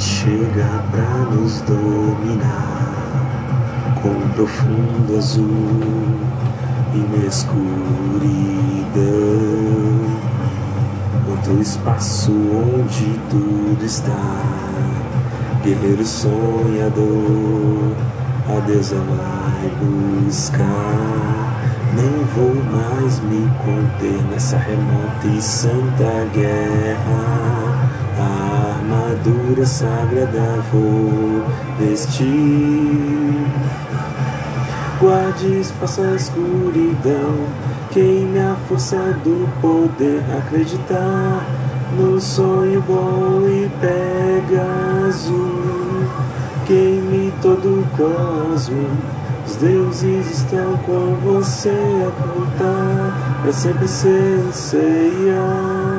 chega pra nos dominar com profundo azul e na escuridão. Quanto espaço onde tudo está, guerreiro sonhador, a Deus vai buscar. Não vou mais me conter nessa remota e santa guerra armadura sagrada vou vestir. Guarde espaço a escuridão, queime a força do poder, acreditar no sonho bom e Pegasus. Queime todo o cosmos, os deuses estão com você a contar, pra sempre ser ceia.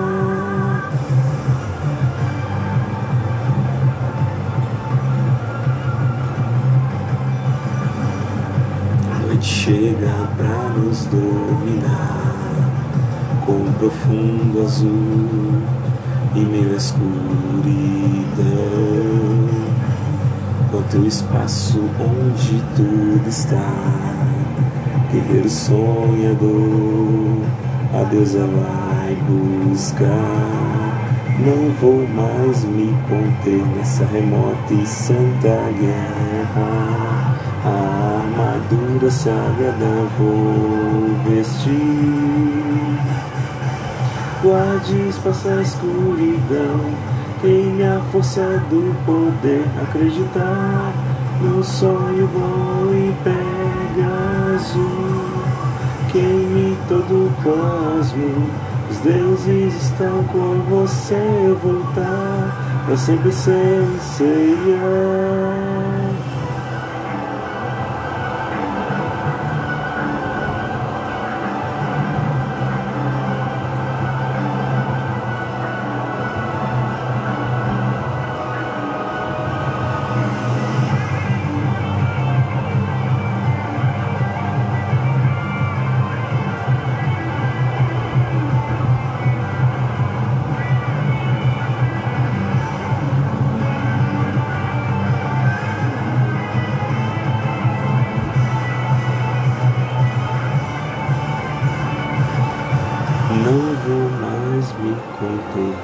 Chega pra nos dominar com profundo azul e meio escuridão. Quanto espaço onde tudo está, guerreiro sonhador, a deusa vai buscar. Não vou mais me conter nessa remota e santa guerra a armadura sagrada vou vestir. Guarde espaço a escuridão, queime a força do poder, acreditar no sonho bom e Pegasus. Queime todo o cosmo, os deuses estão com você, voltar pra sempre ser ceia.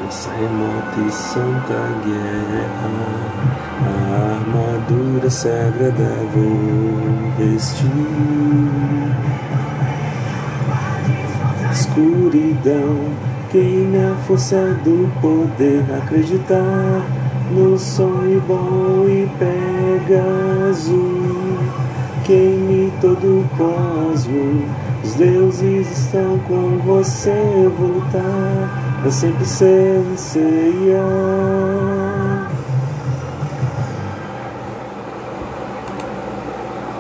Nessa remota e santa guerra. A armadura sagrada vou vestir. Escuridão, queime a força do poder, acreditar no sonho bom e Pegasus. Queime todo o cosmos os deuses estão com você voltar, eu sempre sei ceia.